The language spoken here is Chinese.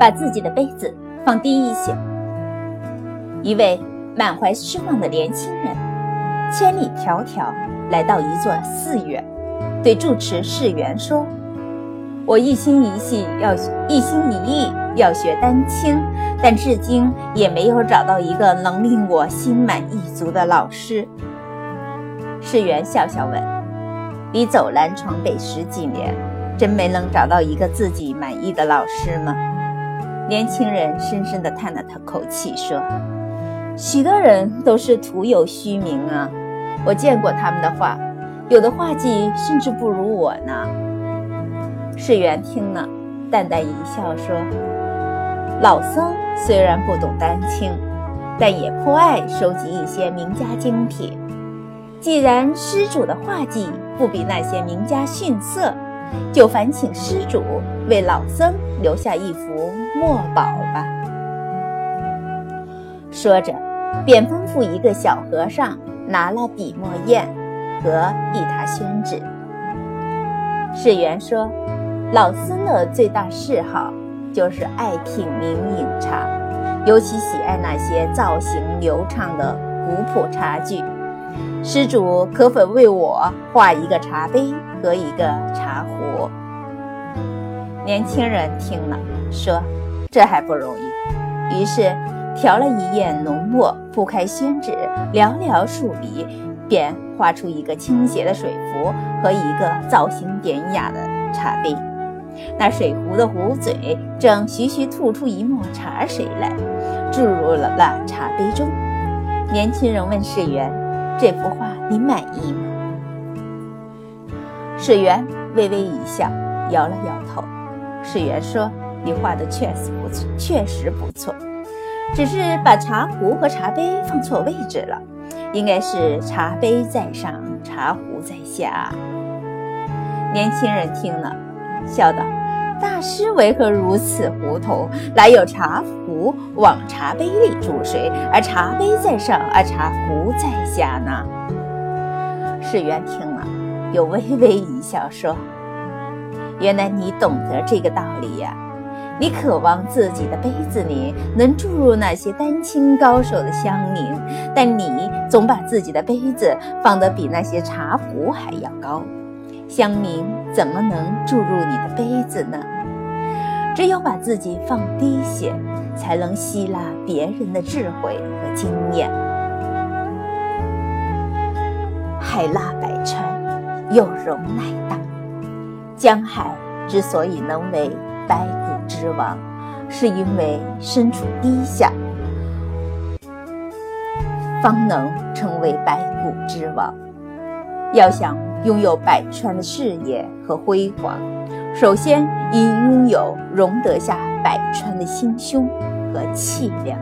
把自己的杯子放低一些。一位满怀失望的年轻人，千里迢迢来到一座寺院，对住持释元说：“我一心一意要一心一意要学丹青，但至今也没有找到一个能令我心满意足的老师。”释元笑笑问：“你走南闯北十几年，真没能找到一个自己满意的老师吗？”年轻人深深地叹了叹口气说。许多人都是徒有虚名啊！我见过他们的画，有的画技甚至不如我呢。世元听了，淡淡一笑说：“老僧虽然不懂丹青，但也颇爱收集一些名家精品。既然施主的画技不比那些名家逊色，就烦请施主为老僧留下一幅墨宝吧。”说着。便吩咐一个小和尚拿了笔墨砚和一沓宣纸。世元说：“老僧的最大嗜好就是爱品茗饮茶，尤其喜爱那些造型流畅的古朴茶具。施主可否为我画一个茶杯和一个茶壶？”年轻人听了说：“这还不容易。”于是。调了一砚浓墨，铺开宣纸，寥寥数笔，便画出一个倾斜的水壶和一个造型典雅的茶杯。那水壶的壶嘴正徐徐吐出一抹茶水来，注入了那茶杯中。年轻人问世元：“这幅画你满意吗？”世元微微一笑，摇了摇头。世元说：“你画的确实不错，确实不错。”只是把茶壶和茶杯放错位置了，应该是茶杯在上，茶壶在下。年轻人听了，笑道：“大师为何如此糊涂？哪有茶壶往茶杯里注水，而茶杯在上，而茶壶在下呢？”世元听，又微微一笑，说：“原来你懂得这个道理呀。”你渴望自己的杯子里能注入那些丹青高手的香茗，但你总把自己的杯子放得比那些茶壶还要高，香茗怎么能注入你的杯子呢？只有把自己放低些，才能吸纳别人的智慧和经验。海纳百，有容乃大。江海之所以能为百谷。之王，是因为身处低下，方能成为百谷之王。要想拥有百川的视野和辉煌，首先应拥有容得下百川的心胸和气量。